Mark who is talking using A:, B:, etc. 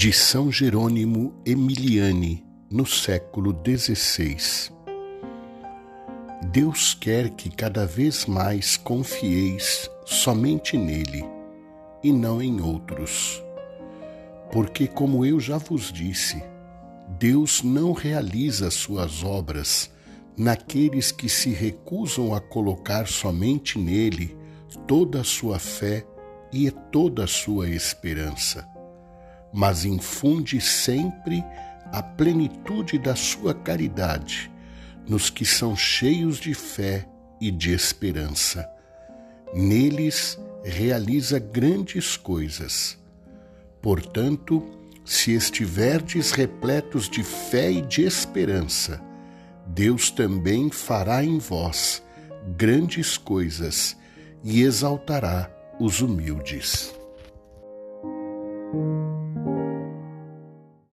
A: de São Jerônimo Emiliani, no século XVI. Deus quer que cada vez mais confieis somente nele e não em outros. Porque, como eu já vos disse, Deus não realiza suas obras naqueles que se recusam a colocar somente nele toda a sua fé e toda a sua esperança mas infunde sempre a plenitude da sua caridade nos que são cheios de fé e de esperança. Neles realiza grandes coisas. Portanto, se estiverdes repletos de fé e de esperança, Deus também fará em vós grandes coisas e exaltará os humildes.